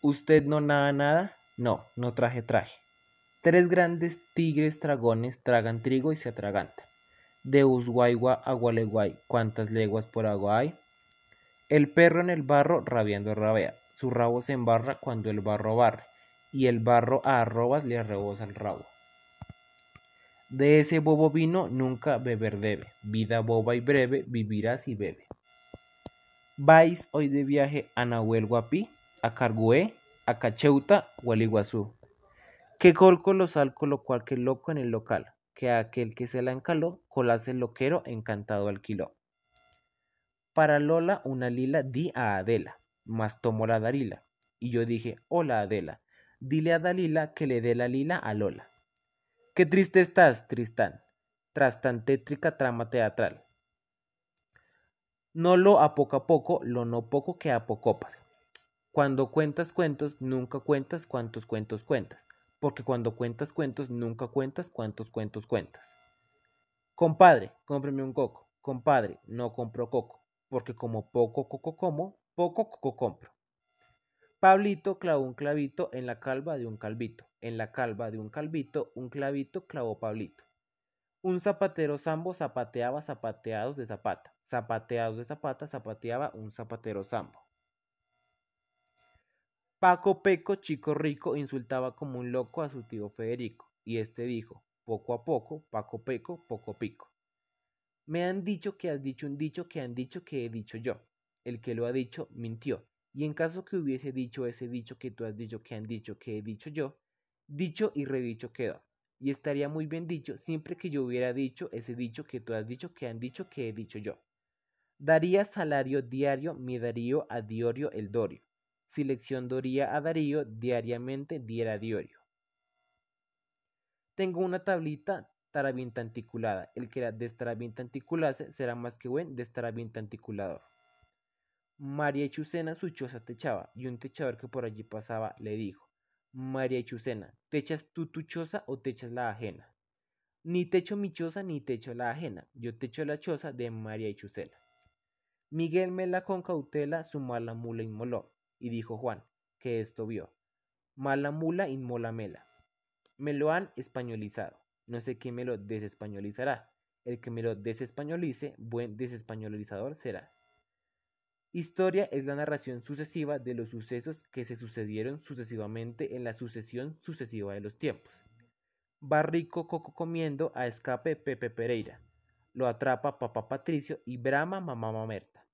¿Usted no nada nada? No, no traje traje. Tres grandes tigres dragones tragan trigo y se atragantan. De Ushuaigua a Gualeguay, ¿cuántas leguas por agua hay? El perro en el barro rabiando rabea, su rabo se embarra cuando el barro barre, y el barro a arrobas le arrebosa el rabo. De ese bobo vino nunca beber debe, vida boba y breve, vivirás y bebe. ¿Vais hoy de viaje a Nahuel Guapi, a a Cacheuta o al Iguazú? Que salco lo cual que loco en el local, que aquel que se la encaló, colase el loquero encantado alquiló. Para Lola una lila di a Adela, mas tomó la Darila, y yo dije, hola Adela, dile a Dalila que le dé la lila a Lola. Qué triste estás, Tristán, tras tan tétrica trama teatral. No lo a poco a poco, lo no poco que a pocopas. Cuando cuentas cuentos, nunca cuentas cuántos cuentos cuentas, porque cuando cuentas cuentos, nunca cuentas cuántos cuentos cuentas. Compadre, cómpreme un coco. Compadre, no compro coco, porque como poco coco como, poco coco compro. Pablito clavó un clavito en la calva de un calvito. En la calva de un calvito, un clavito clavó Pablito. Un zapatero sambo zapateaba zapateados de zapata. Zapateados de zapata zapateaba un zapatero sambo. Paco Peco, chico rico, insultaba como un loco a su tío Federico, y este dijo, poco a poco, Paco Peco, poco pico. Me han dicho que has dicho un dicho que han dicho que he dicho yo. El que lo ha dicho mintió. Y en caso que hubiese dicho ese dicho que tú has dicho que han dicho que he dicho yo, dicho y redicho quedó. Y estaría muy bien dicho siempre que yo hubiera dicho ese dicho que tú has dicho que han dicho que he dicho yo. Daría salario diario mi Darío a Diorio el Dorio. Si lección doría a Darío diariamente diera Diorio. Tengo una tablita tarabintanticulada. El que la destarabintanticulase será más que buen destarabintanticulador. María Chucena su choza techaba, y un techador que por allí pasaba le dijo, María Chucena, ¿techas tú tu choza o techas la ajena? Ni techo mi choza ni techo la ajena, yo techo la choza de María Chucena. Miguel Mela con cautela su mala mula inmoló, y dijo Juan, que esto vio. Mala mula inmola mela. Me lo han españolizado, no sé quién me lo desespañolizará. El que me lo desespañolice, buen desespañolizador será. Historia es la narración sucesiva de los sucesos que se sucedieron sucesivamente en la sucesión sucesiva de los tiempos. Va rico Coco comiendo a escape Pepe Pereira. Lo atrapa papá Patricio y brama mamá Mamerta.